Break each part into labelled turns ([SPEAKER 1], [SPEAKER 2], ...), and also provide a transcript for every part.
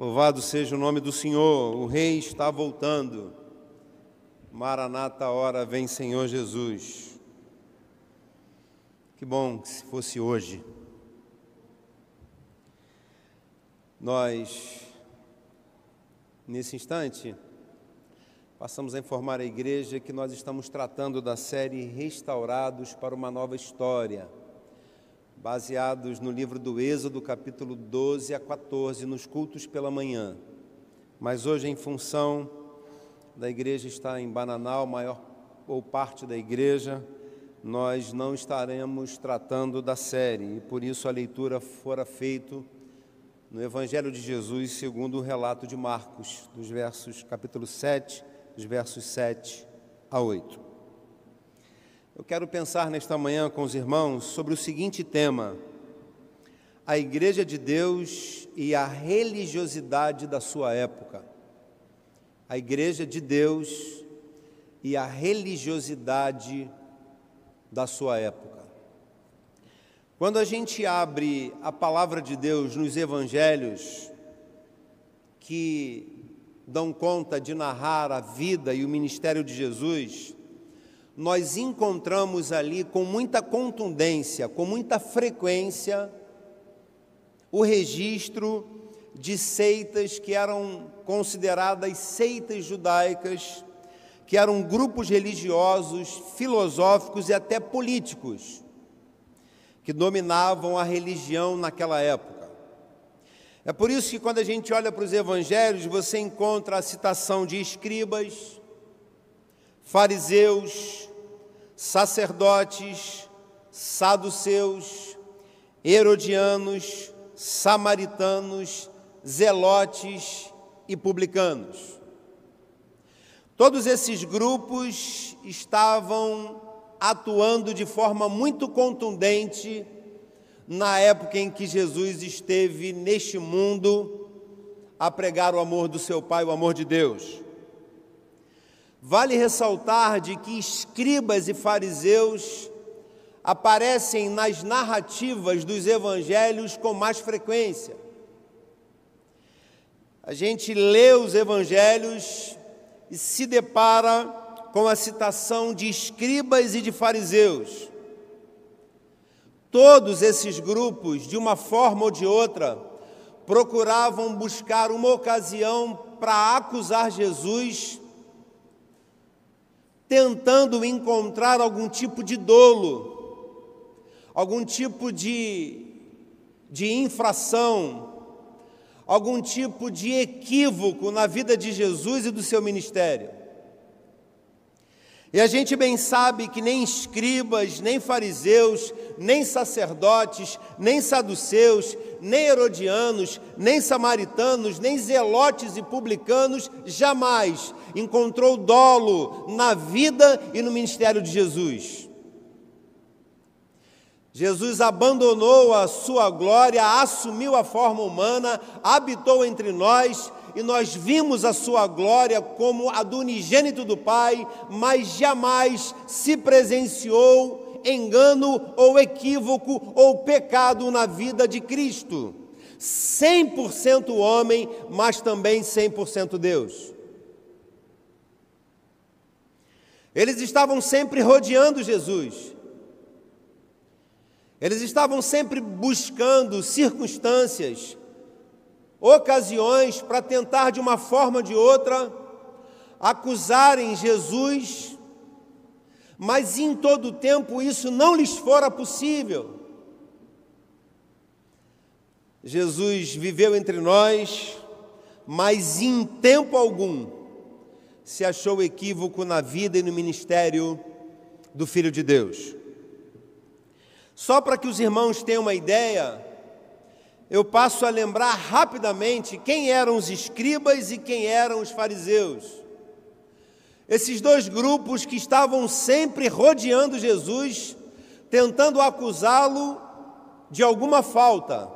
[SPEAKER 1] Louvado seja o nome do Senhor, o Rei está voltando. Maranata, hora vem Senhor Jesus. Que bom que se fosse hoje. Nós, nesse instante, passamos a informar a igreja que nós estamos tratando da série Restaurados para uma Nova História baseados no livro do Êxodo, capítulo 12 a 14, nos cultos pela manhã. Mas hoje, em função da igreja estar em Bananal, maior ou parte da igreja, nós não estaremos tratando da série, e por isso a leitura fora feita no Evangelho de Jesus, segundo o relato de Marcos, dos versos capítulo 7, dos versos 7 a 8. Eu quero pensar nesta manhã com os irmãos sobre o seguinte tema: a Igreja de Deus e a religiosidade da sua época. A Igreja de Deus e a religiosidade da sua época. Quando a gente abre a palavra de Deus nos evangelhos, que dão conta de narrar a vida e o ministério de Jesus, nós encontramos ali com muita contundência, com muita frequência, o registro de seitas que eram consideradas seitas judaicas, que eram grupos religiosos, filosóficos e até políticos, que dominavam a religião naquela época. É por isso que quando a gente olha para os evangelhos, você encontra a citação de escribas, fariseus, sacerdotes, saduceus, herodianos, samaritanos, zelotes e publicanos. Todos esses grupos estavam atuando de forma muito contundente na época em que Jesus esteve neste mundo a pregar o amor do seu Pai, o amor de Deus. Vale ressaltar de que escribas e fariseus aparecem nas narrativas dos evangelhos com mais frequência. A gente lê os evangelhos e se depara com a citação de escribas e de fariseus. Todos esses grupos, de uma forma ou de outra, procuravam buscar uma ocasião para acusar Jesus tentando encontrar algum tipo de dolo, algum tipo de, de infração, algum tipo de equívoco na vida de Jesus e do seu ministério. E a gente bem sabe que nem escribas, nem fariseus, nem sacerdotes, nem saduceus, nem herodianos, nem samaritanos, nem zelotes e publicanos jamais encontrou dolo na vida e no ministério de Jesus. Jesus abandonou a sua glória, assumiu a forma humana, habitou entre nós e nós vimos a sua glória como a do unigênito do Pai, mas jamais se presenciou engano ou equívoco ou pecado na vida de Cristo. 100% homem, mas também 100% Deus. Eles estavam sempre rodeando Jesus. Eles estavam sempre buscando circunstâncias, ocasiões para tentar de uma forma ou de outra acusarem Jesus, mas em todo tempo isso não lhes fora possível. Jesus viveu entre nós, mas em tempo algum se achou equívoco na vida e no ministério do Filho de Deus. Só para que os irmãos tenham uma ideia, eu passo a lembrar rapidamente quem eram os escribas e quem eram os fariseus. Esses dois grupos que estavam sempre rodeando Jesus, tentando acusá-lo de alguma falta.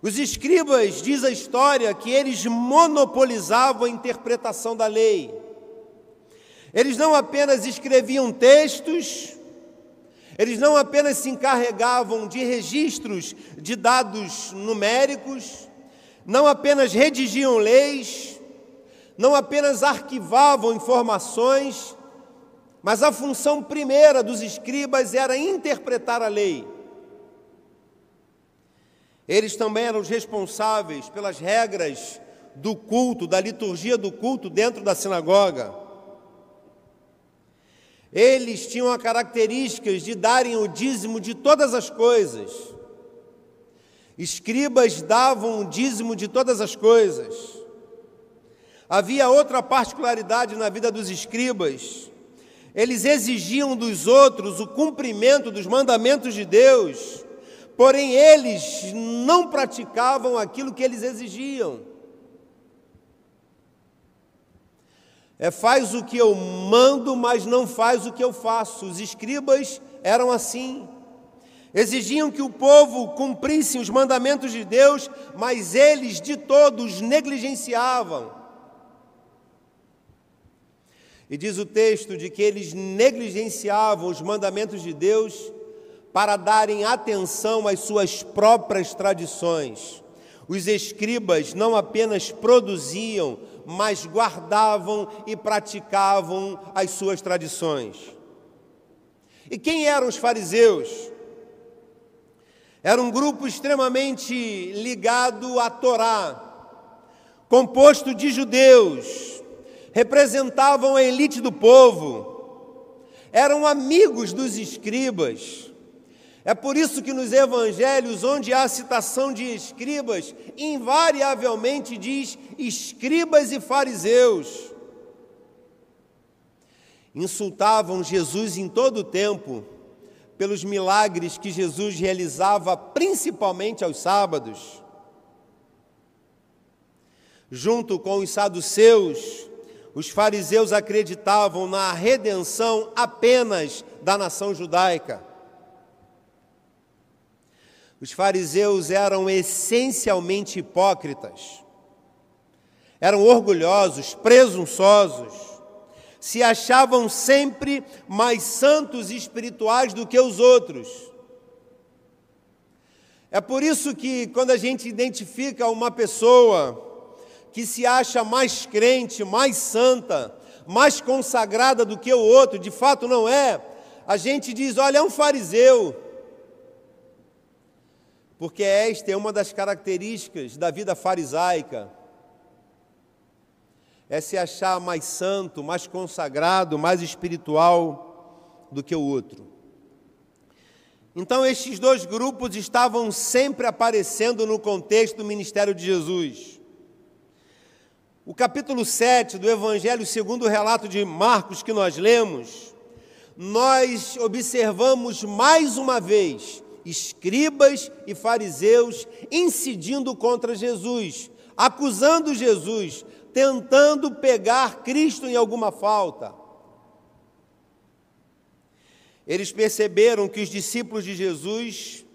[SPEAKER 1] Os escribas, diz a história, que eles monopolizavam a interpretação da lei. Eles não apenas escreviam textos, eles não apenas se encarregavam de registros de dados numéricos, não apenas redigiam leis, não apenas arquivavam informações, mas a função primeira dos escribas era interpretar a lei. Eles também eram os responsáveis pelas regras do culto, da liturgia do culto dentro da sinagoga. Eles tinham a característica de darem o dízimo de todas as coisas. Escribas davam o dízimo de todas as coisas. Havia outra particularidade na vida dos escribas. Eles exigiam dos outros o cumprimento dos mandamentos de Deus, porém eles não praticavam aquilo que eles exigiam. É, faz o que eu mando, mas não faz o que eu faço. Os escribas eram assim. Exigiam que o povo cumprisse os mandamentos de Deus, mas eles de todos negligenciavam. E diz o texto de que eles negligenciavam os mandamentos de Deus para darem atenção às suas próprias tradições. Os escribas não apenas produziam, mas guardavam e praticavam as suas tradições. E quem eram os fariseus? Era um grupo extremamente ligado à Torá, composto de judeus, representavam a elite do povo, eram amigos dos escribas é por isso que nos evangelhos, onde há citação de escribas, invariavelmente diz escribas e fariseus. Insultavam Jesus em todo o tempo pelos milagres que Jesus realizava, principalmente aos sábados. Junto com os saduceus, os fariseus acreditavam na redenção apenas da nação judaica. Os fariseus eram essencialmente hipócritas, eram orgulhosos, presunçosos, se achavam sempre mais santos e espirituais do que os outros. É por isso que, quando a gente identifica uma pessoa que se acha mais crente, mais santa, mais consagrada do que o outro, de fato não é, a gente diz: olha, é um fariseu porque esta é uma das características da vida farisaica. É se achar mais santo, mais consagrado, mais espiritual do que o outro. Então, estes dois grupos estavam sempre aparecendo no contexto do ministério de Jesus. O capítulo 7 do Evangelho, segundo o relato de Marcos que nós lemos, nós observamos mais uma vez escribas e fariseus incidindo contra Jesus, acusando Jesus, tentando pegar Cristo em alguma falta. Eles perceberam que os discípulos de Jesus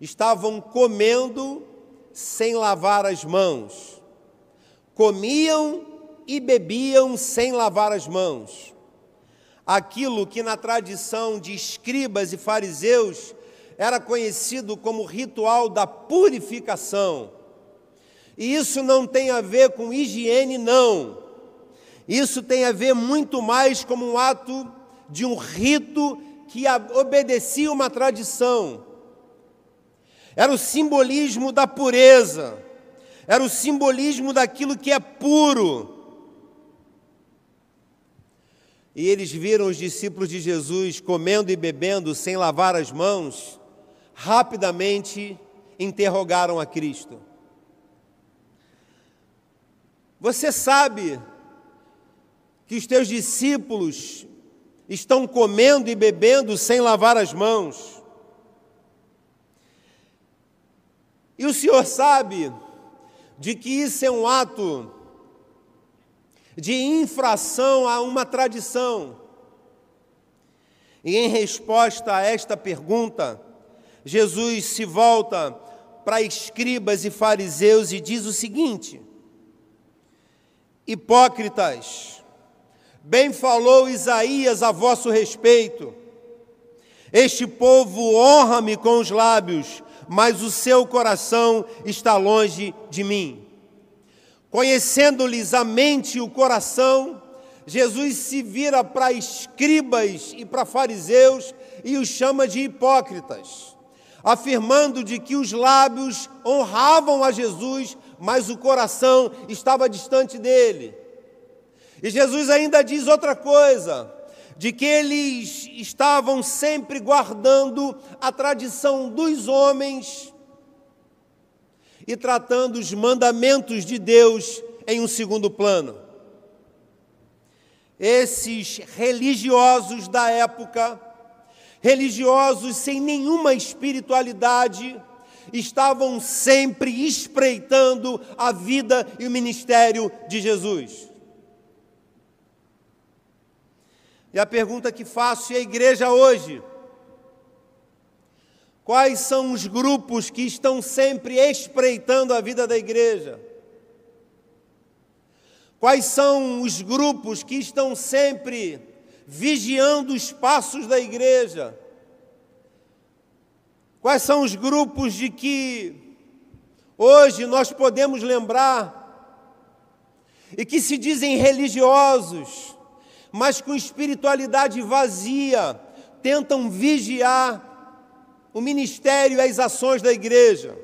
[SPEAKER 1] estavam comendo sem lavar as mãos, comiam e bebiam sem lavar as mãos. Aquilo que na tradição de escribas e fariseus era conhecido como ritual da purificação. E isso não tem a ver com higiene, não. Isso tem a ver muito mais como um ato de um rito que obedecia uma tradição. Era o simbolismo da pureza, era o simbolismo daquilo que é puro. E eles viram os discípulos de Jesus comendo e bebendo sem lavar as mãos, rapidamente interrogaram a Cristo. Você sabe que os teus discípulos estão comendo e bebendo sem lavar as mãos. E o Senhor sabe de que isso é um ato de infração a uma tradição. E em resposta a esta pergunta, Jesus se volta para escribas e fariseus e diz o seguinte: Hipócritas, bem falou Isaías a vosso respeito. Este povo honra-me com os lábios, mas o seu coração está longe de mim. conhecendo-lhes a mente e o coração, Jesus se vira para escribas e para fariseus e os chama de hipócritas, afirmando de que os lábios honravam a Jesus, mas o coração estava distante dele. E Jesus ainda diz outra coisa, de que eles estavam sempre guardando a tradição dos homens e tratando os mandamentos de Deus em um segundo plano. Esses religiosos da época, religiosos sem nenhuma espiritualidade, estavam sempre espreitando a vida e o ministério de Jesus. E a pergunta que faço à igreja hoje: Quais são os grupos que estão sempre espreitando a vida da igreja? Quais são os grupos que estão sempre vigiando os passos da igreja? Quais são os grupos de que hoje nós podemos lembrar e que se dizem religiosos, mas com espiritualidade vazia, tentam vigiar o ministério e as ações da igreja.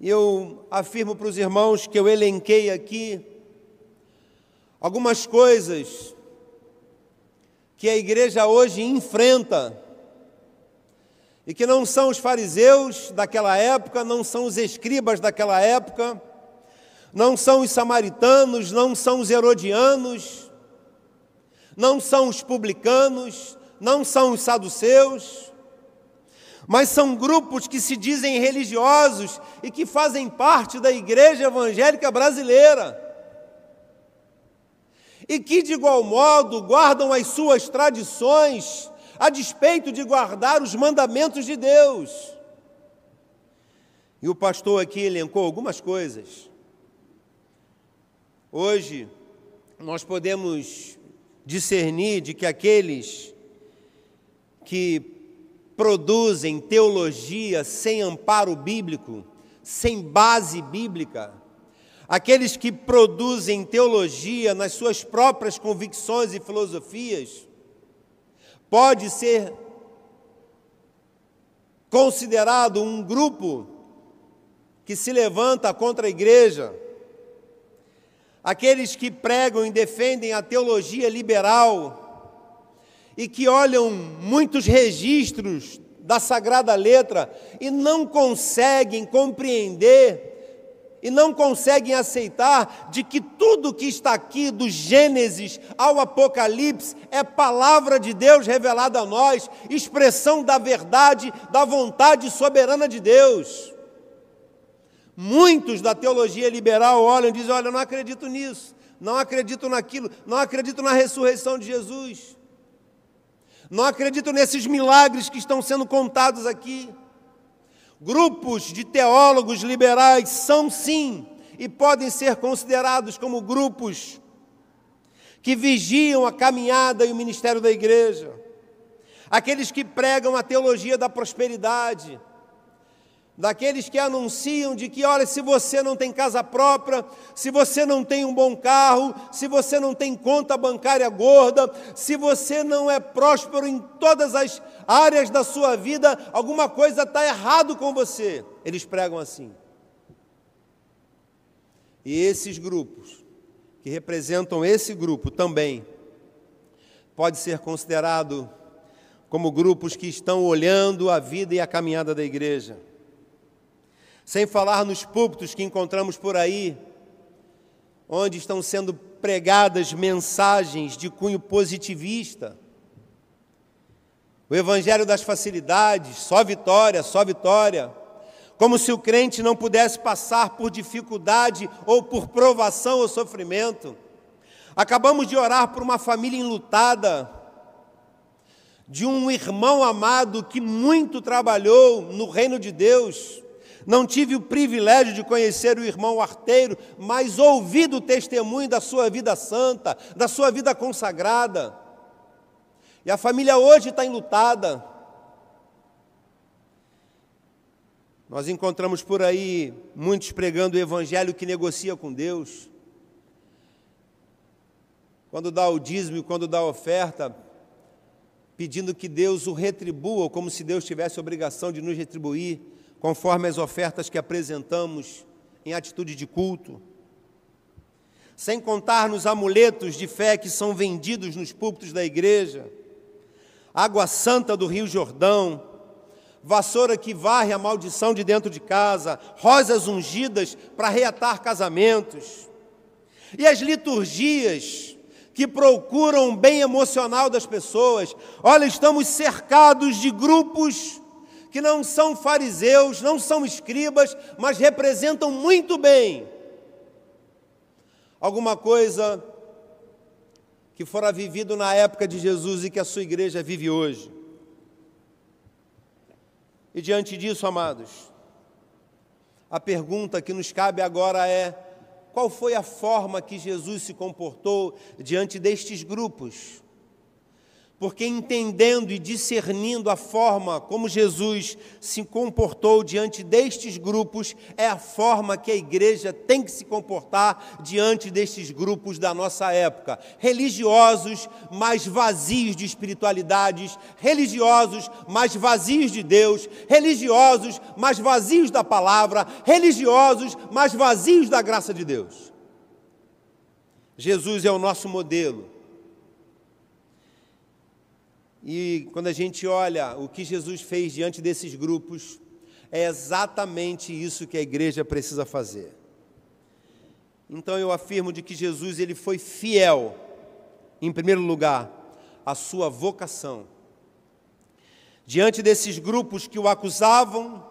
[SPEAKER 1] Eu afirmo para os irmãos que eu elenquei aqui algumas coisas que a igreja hoje enfrenta e que não são os fariseus daquela época, não são os escribas daquela época, não são os samaritanos, não são os herodianos, não são os publicanos, não são os saduceus, mas são grupos que se dizem religiosos e que fazem parte da igreja evangélica brasileira. E que, de igual modo, guardam as suas tradições, a despeito de guardar os mandamentos de Deus. E o pastor aqui elencou algumas coisas. Hoje, nós podemos discernir de que aqueles que produzem teologia sem amparo bíblico, sem base bíblica, aqueles que produzem teologia nas suas próprias convicções e filosofias, pode ser considerado um grupo que se levanta contra a igreja. Aqueles que pregam e defendem a teologia liberal, e que olham muitos registros da Sagrada Letra e não conseguem compreender e não conseguem aceitar de que tudo que está aqui, do Gênesis ao Apocalipse, é palavra de Deus revelada a nós, expressão da verdade, da vontade soberana de Deus. Muitos da teologia liberal olham e dizem: Olha, eu não acredito nisso, não acredito naquilo, não acredito na ressurreição de Jesus. Não acredito nesses milagres que estão sendo contados aqui. Grupos de teólogos liberais são sim e podem ser considerados como grupos que vigiam a caminhada e o ministério da igreja. Aqueles que pregam a teologia da prosperidade, daqueles que anunciam de que, olha, se você não tem casa própria, se você não tem um bom carro, se você não tem conta bancária gorda, se você não é próspero em todas as áreas da sua vida, alguma coisa está errado com você. Eles pregam assim. E esses grupos, que representam esse grupo também, pode ser considerado como grupos que estão olhando a vida e a caminhada da igreja sem falar nos púlpitos que encontramos por aí, onde estão sendo pregadas mensagens de cunho positivista. O evangelho das facilidades, só vitória, só vitória. Como se o crente não pudesse passar por dificuldade ou por provação ou sofrimento. Acabamos de orar por uma família enlutada, de um irmão amado que muito trabalhou no reino de Deus, não tive o privilégio de conhecer o irmão arteiro, mas ouvi do testemunho da sua vida santa, da sua vida consagrada. E a família hoje está enlutada. Nós encontramos por aí muitos pregando o evangelho que negocia com Deus. Quando dá o dízimo, quando dá a oferta, pedindo que Deus o retribua, como se Deus tivesse obrigação de nos retribuir, conforme as ofertas que apresentamos em atitude de culto. Sem contar nos amuletos de fé que são vendidos nos púlpitos da igreja, água santa do Rio Jordão, vassoura que varre a maldição de dentro de casa, rosas ungidas para reatar casamentos. E as liturgias que procuram o bem emocional das pessoas. Olha, estamos cercados de grupos que não são fariseus, não são escribas, mas representam muito bem alguma coisa que fora vivido na época de Jesus e que a sua igreja vive hoje. E diante disso, amados, a pergunta que nos cabe agora é: qual foi a forma que Jesus se comportou diante destes grupos? Porque entendendo e discernindo a forma como Jesus se comportou diante destes grupos, é a forma que a igreja tem que se comportar diante destes grupos da nossa época. Religiosos, mas vazios de espiritualidades, religiosos, mas vazios de Deus, religiosos, mas vazios da palavra, religiosos, mas vazios da graça de Deus. Jesus é o nosso modelo e quando a gente olha o que Jesus fez diante desses grupos, é exatamente isso que a igreja precisa fazer. Então eu afirmo de que Jesus ele foi fiel, em primeiro lugar, à sua vocação. Diante desses grupos que o acusavam,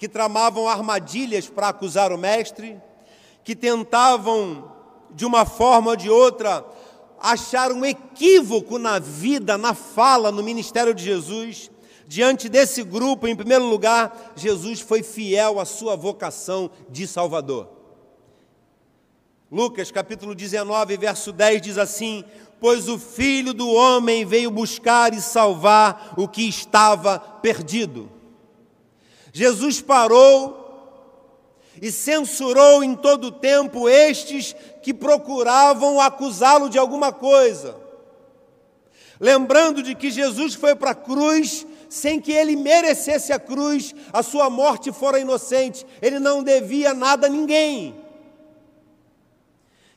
[SPEAKER 1] que tramavam armadilhas para acusar o mestre, que tentavam de uma forma ou de outra achar um equívoco na vida, na fala, no ministério de Jesus. Diante desse grupo, em primeiro lugar, Jesus foi fiel à sua vocação de Salvador. Lucas capítulo 19, verso 10 diz assim: Pois o filho do homem veio buscar e salvar o que estava perdido. Jesus parou e censurou em todo o tempo estes que procuravam acusá-lo de alguma coisa. Lembrando de que Jesus foi para a cruz sem que ele merecesse a cruz, a sua morte fora inocente, ele não devia nada a ninguém.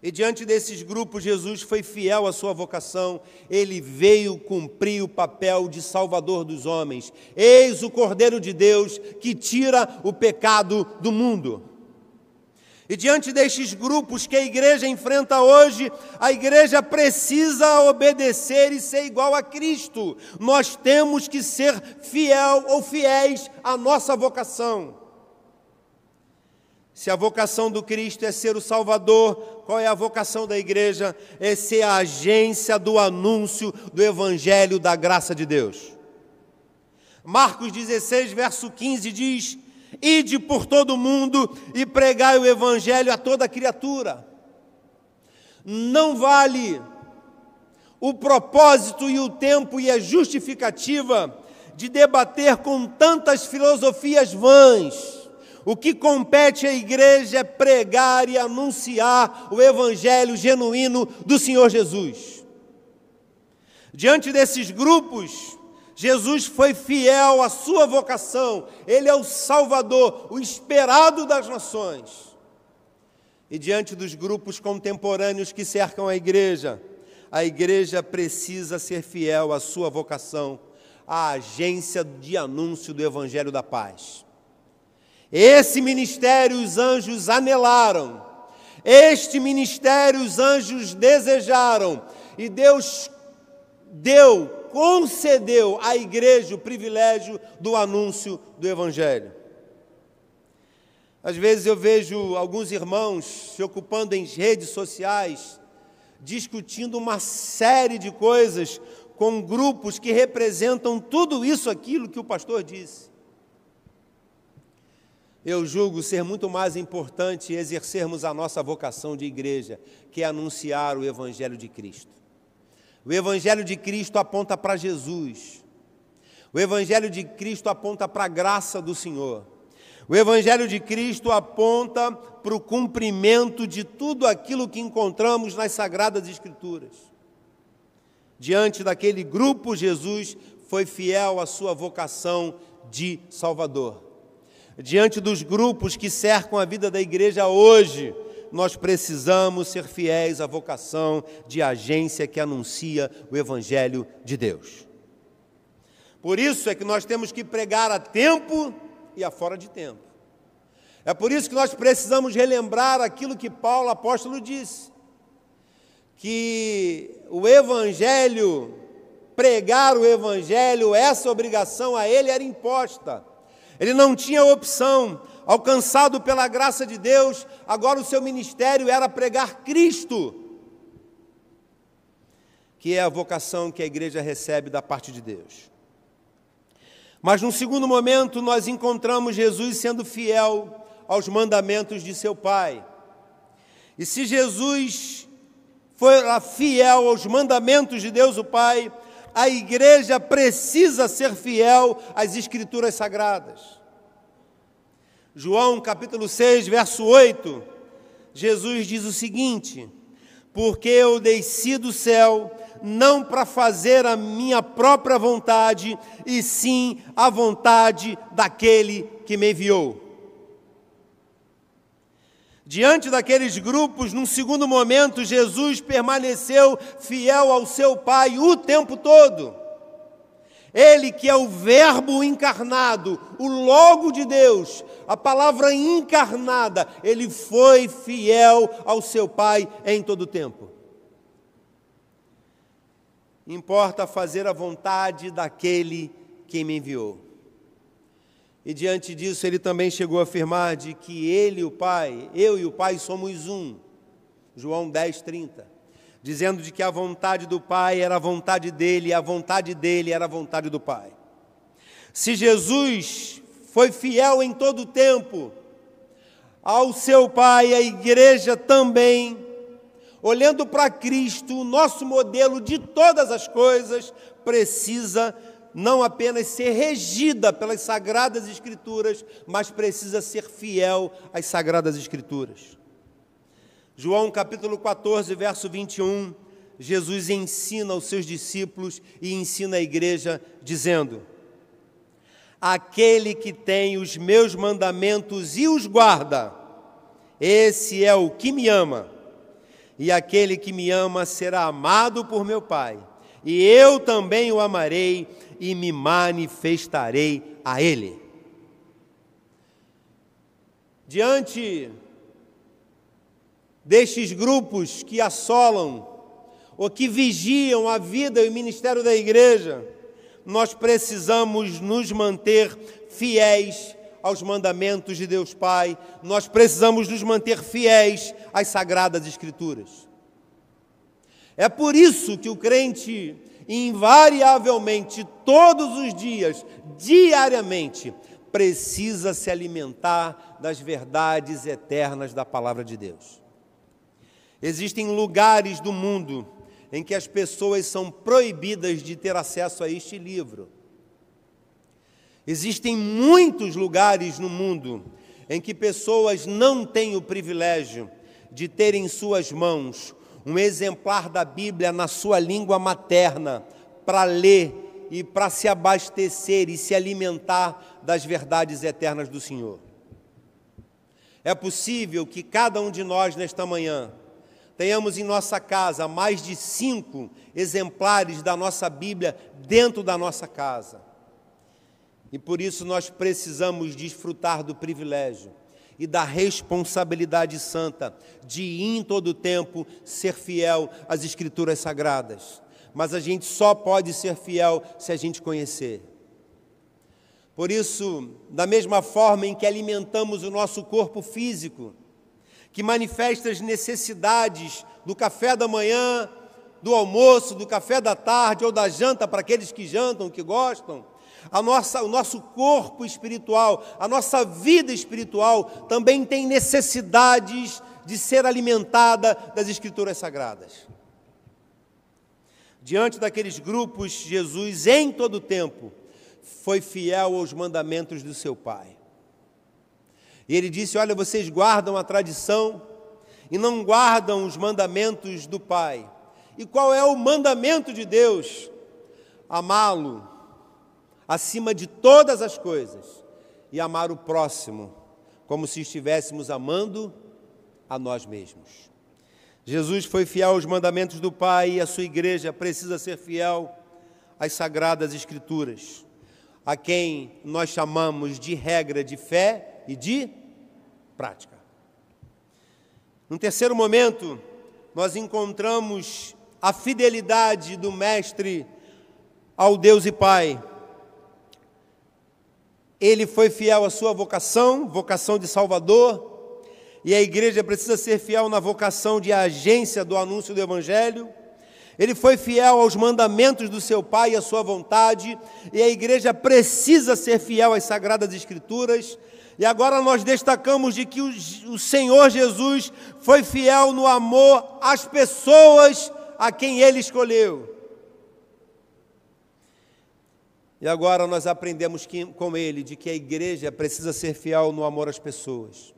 [SPEAKER 1] E diante desses grupos, Jesus foi fiel à sua vocação, ele veio cumprir o papel de Salvador dos homens. Eis o Cordeiro de Deus que tira o pecado do mundo. E diante destes grupos que a igreja enfrenta hoje, a igreja precisa obedecer e ser igual a Cristo. Nós temos que ser fiel ou fiéis à nossa vocação. Se a vocação do Cristo é ser o Salvador, qual é a vocação da igreja? É ser a agência do anúncio do Evangelho da graça de Deus. Marcos 16, verso 15 diz: Ide por todo o mundo e pregai o evangelho a toda criatura. Não vale o propósito e o tempo e a justificativa de debater com tantas filosofias vãs. O que compete à igreja é pregar e anunciar o evangelho genuíno do Senhor Jesus. Diante desses grupos, Jesus foi fiel à sua vocação, ele é o Salvador, o esperado das nações. E diante dos grupos contemporâneos que cercam a igreja, a igreja precisa ser fiel à sua vocação, à agência de anúncio do Evangelho da Paz. Esse ministério os anjos anelaram, este ministério os anjos desejaram, e Deus deu concedeu à igreja o privilégio do anúncio do Evangelho. Às vezes eu vejo alguns irmãos se ocupando em redes sociais, discutindo uma série de coisas com grupos que representam tudo isso, aquilo que o pastor disse. Eu julgo ser muito mais importante exercermos a nossa vocação de igreja, que é anunciar o Evangelho de Cristo. O Evangelho de Cristo aponta para Jesus. O Evangelho de Cristo aponta para a graça do Senhor. O Evangelho de Cristo aponta para o cumprimento de tudo aquilo que encontramos nas Sagradas Escrituras. Diante daquele grupo, Jesus foi fiel à sua vocação de Salvador. Diante dos grupos que cercam a vida da igreja hoje, nós precisamos ser fiéis à vocação de agência que anuncia o Evangelho de Deus. Por isso é que nós temos que pregar a tempo e a fora de tempo. É por isso que nós precisamos relembrar aquilo que Paulo apóstolo disse: que o Evangelho, pregar o Evangelho, essa obrigação a ele era imposta. Ele não tinha opção. Alcançado pela graça de Deus, agora o seu ministério era pregar Cristo, que é a vocação que a igreja recebe da parte de Deus. Mas num segundo momento, nós encontramos Jesus sendo fiel aos mandamentos de seu Pai. E se Jesus foi fiel aos mandamentos de Deus o Pai, a igreja precisa ser fiel às Escrituras Sagradas. João capítulo 6, verso 8, Jesus diz o seguinte: Porque eu desci do céu não para fazer a minha própria vontade, e sim a vontade daquele que me enviou. Diante daqueles grupos, num segundo momento, Jesus permaneceu fiel ao seu Pai o tempo todo. Ele que é o Verbo encarnado, o Logo de Deus, a palavra encarnada, ele foi fiel ao seu Pai em todo o tempo. Importa fazer a vontade daquele que me enviou. E diante disso, ele também chegou a afirmar de que ele e o Pai, eu e o Pai somos um. João 10, 30. Dizendo de que a vontade do Pai era a vontade dele, e a vontade dele era a vontade do Pai. Se Jesus foi fiel em todo o tempo ao seu Pai, a igreja também olhando para Cristo, o nosso modelo de todas as coisas, precisa não apenas ser regida pelas Sagradas Escrituras, mas precisa ser fiel às Sagradas Escrituras. João capítulo 14, verso 21, Jesus ensina aos seus discípulos e ensina a igreja, dizendo: Aquele que tem os meus mandamentos e os guarda, esse é o que me ama e aquele que me ama será amado por meu Pai, e eu também o amarei e me manifestarei a ele. Diante destes grupos que assolam ou que vigiam a vida e o ministério da igreja, nós precisamos nos manter fiéis aos mandamentos de Deus Pai, nós precisamos nos manter fiéis às Sagradas Escrituras. É por isso que o crente, invariavelmente, todos os dias, diariamente, precisa se alimentar das verdades eternas da palavra de Deus. Existem lugares do mundo em que as pessoas são proibidas de ter acesso a este livro. Existem muitos lugares no mundo em que pessoas não têm o privilégio de ter em suas mãos um exemplar da Bíblia na sua língua materna para ler e para se abastecer e se alimentar das verdades eternas do Senhor. É possível que cada um de nós nesta manhã tenhamos em nossa casa mais de cinco exemplares da nossa Bíblia dentro da nossa casa. E por isso nós precisamos desfrutar do privilégio e da responsabilidade santa de, em todo tempo, ser fiel às Escrituras Sagradas. Mas a gente só pode ser fiel se a gente conhecer. Por isso, da mesma forma em que alimentamos o nosso corpo físico, que manifesta as necessidades do café da manhã, do almoço, do café da tarde ou da janta para aqueles que jantam, que gostam, a nossa, o nosso corpo espiritual, a nossa vida espiritual também tem necessidades de ser alimentada das Escrituras Sagradas. Diante daqueles grupos, Jesus, em todo o tempo, foi fiel aos mandamentos do seu Pai. E ele disse: Olha, vocês guardam a tradição e não guardam os mandamentos do Pai. E qual é o mandamento de Deus? Amá-lo acima de todas as coisas e amar o próximo como se estivéssemos amando a nós mesmos. Jesus foi fiel aos mandamentos do Pai e a sua igreja precisa ser fiel às sagradas Escrituras, a quem nós chamamos de regra de fé e de prática. No terceiro momento, nós encontramos a fidelidade do Mestre ao Deus e Pai. Ele foi fiel à sua vocação, vocação de Salvador, e a igreja precisa ser fiel na vocação de agência do anúncio do Evangelho. Ele foi fiel aos mandamentos do seu Pai e à sua vontade, e a igreja precisa ser fiel às Sagradas Escrituras. E agora nós destacamos de que o, Senhor Jesus foi fiel no amor às pessoas a quem ele escolheu. E agora nós aprendemos que, com ele de que a igreja precisa ser fiel no amor às pessoas.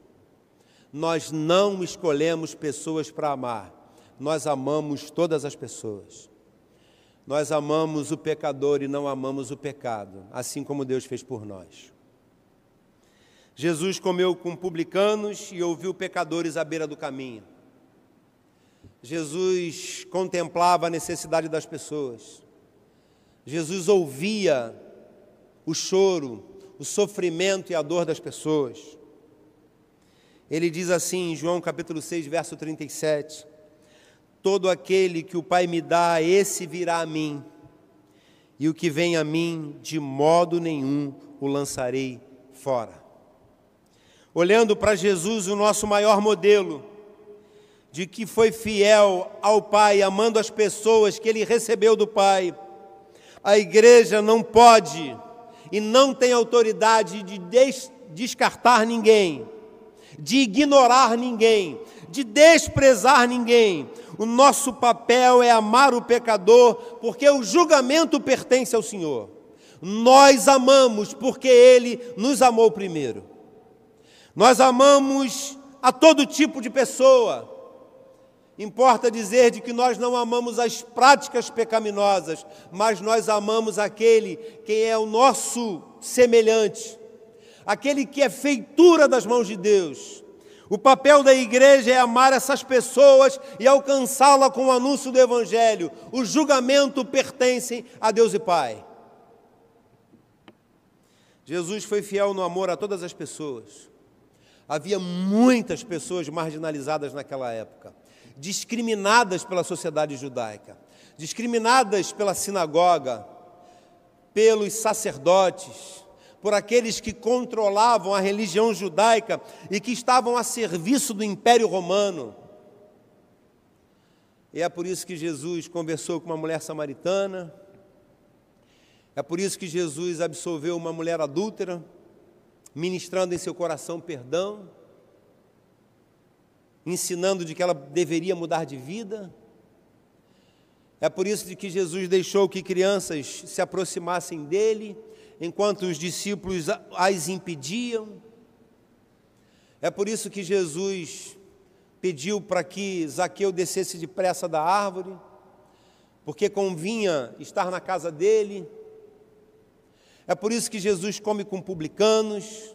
[SPEAKER 1] Nós não escolhemos pessoas para amar, nós amamos todas as pessoas. Nós amamos o pecador e não amamos o pecado, assim como Deus fez por nós. Jesus comeu com publicanos e ouviu pecadores à beira do caminho. Jesus contemplava a necessidade das pessoas. Jesus ouvia o choro, o sofrimento e a dor das pessoas. Ele diz assim em João capítulo 6, verso 37: Todo aquele que o Pai me dá, esse virá a mim, e o que vem a mim, de modo nenhum o lançarei fora. Olhando para Jesus, o nosso maior modelo, de que foi fiel ao Pai, amando as pessoas que ele recebeu do Pai, a igreja não pode e não tem autoridade de des descartar ninguém de ignorar ninguém, de desprezar ninguém. O nosso papel é amar o pecador, porque o julgamento pertence ao Senhor. Nós amamos porque Ele nos amou primeiro. Nós amamos a todo tipo de pessoa. Importa dizer de que nós não amamos as práticas pecaminosas, mas nós amamos aquele que é o nosso semelhante aquele que é feitura das mãos de Deus. O papel da igreja é amar essas pessoas e alcançá-la com o anúncio do Evangelho. O julgamento pertence a Deus e Pai. Jesus foi fiel no amor a todas as pessoas. Havia muitas pessoas marginalizadas naquela época, discriminadas pela sociedade judaica, discriminadas pela sinagoga, pelos sacerdotes, por aqueles que controlavam a religião judaica e que estavam a serviço do Império Romano. E é por isso que Jesus conversou com uma mulher samaritana, é por isso que Jesus absolveu uma mulher adúltera, ministrando em seu coração perdão, ensinando de que ela deveria mudar de vida. É por isso que Jesus deixou que crianças se aproximassem dele enquanto os discípulos as impediam. É por isso que Jesus pediu para que Zaqueu descesse depressa da árvore, porque convinha estar na casa dele. É por isso que Jesus come com publicanos.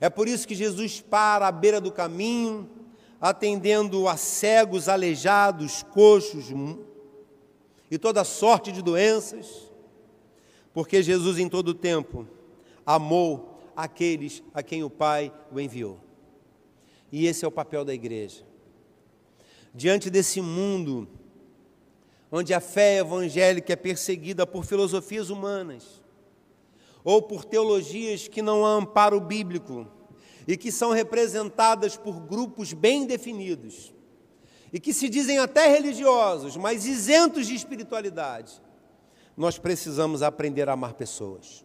[SPEAKER 1] É por isso que Jesus para à beira do caminho, atendendo a cegos, aleijados, coxos e toda sorte de doenças. Porque Jesus em todo o tempo amou aqueles a quem o Pai o enviou. E esse é o papel da igreja. Diante desse mundo onde a fé evangélica é perseguida por filosofias humanas ou por teologias que não há amparo bíblico e que são representadas por grupos bem definidos e que se dizem até religiosos, mas isentos de espiritualidade nós precisamos aprender a amar pessoas.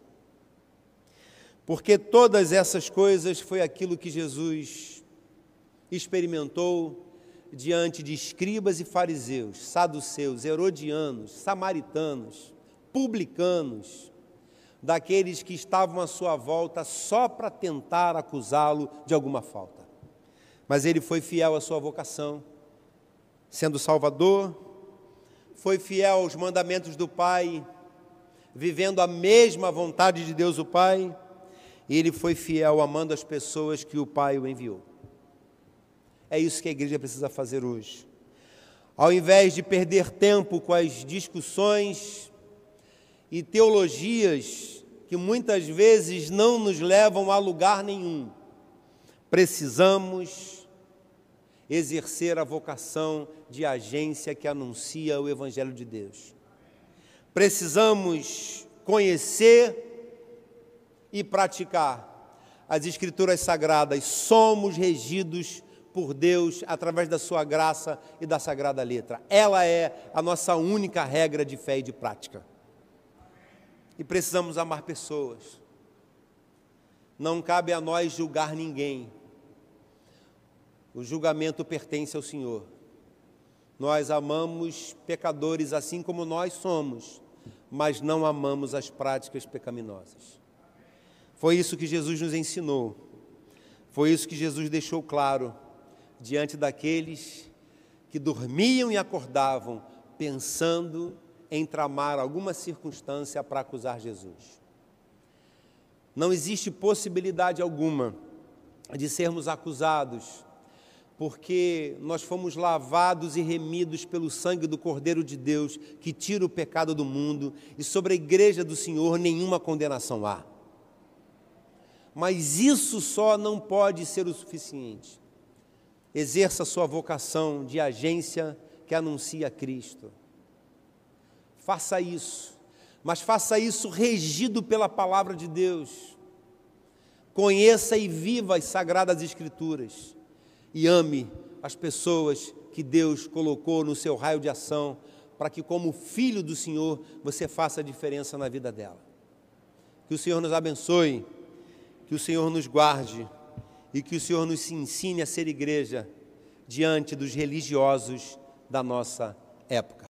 [SPEAKER 1] Porque todas essas coisas foi aquilo que Jesus experimentou diante de escribas e fariseus, saduceus, herodianos, samaritanos, publicanos, daqueles que estavam à sua volta só para tentar acusá-lo de alguma falta. Mas ele foi fiel à sua vocação, sendo Salvador, foi fiel aos mandamentos do Pai, vivendo a mesma vontade de Deus o Pai, e ele foi fiel amando as pessoas que o Pai o enviou. É isso que a igreja precisa fazer hoje. Ao invés de perder tempo com as discussões e teologias que muitas vezes não nos levam a lugar nenhum, precisamos exercer a vocação de agência que anuncia o Evangelho de Deus. Precisamos conhecer e praticar as Escrituras Sagradas. Somos regidos por Deus através da Sua graça e da Sagrada Letra. Ela é a nossa única regra de fé e de prática. E precisamos amar pessoas. Não cabe a nós julgar ninguém. O julgamento pertence ao Senhor. Nós amamos pecadores assim como nós somos, mas não amamos as práticas pecaminosas. Foi isso que Jesus nos ensinou. Foi isso que Jesus deixou claro diante daqueles que dormiam e acordavam pensando em tramar alguma circunstância para acusar Jesus. Não existe possibilidade alguma de sermos acusados, porque nós fomos lavados e remidos pelo sangue do Cordeiro de Deus, que tira o pecado do mundo, e sobre a igreja do Senhor nenhuma condenação há. Mas isso só não pode ser o suficiente. Exerça sua vocação de agência que anuncia Cristo. Faça isso, mas faça isso regido pela palavra de Deus. Conheça e viva as sagradas Escrituras e ame as pessoas que Deus colocou no seu raio de ação, para que, como filho do Senhor, você faça a diferença na vida dela. Que o Senhor nos abençoe que o Senhor nos guarde e que o Senhor nos ensine a ser igreja diante dos religiosos da nossa época.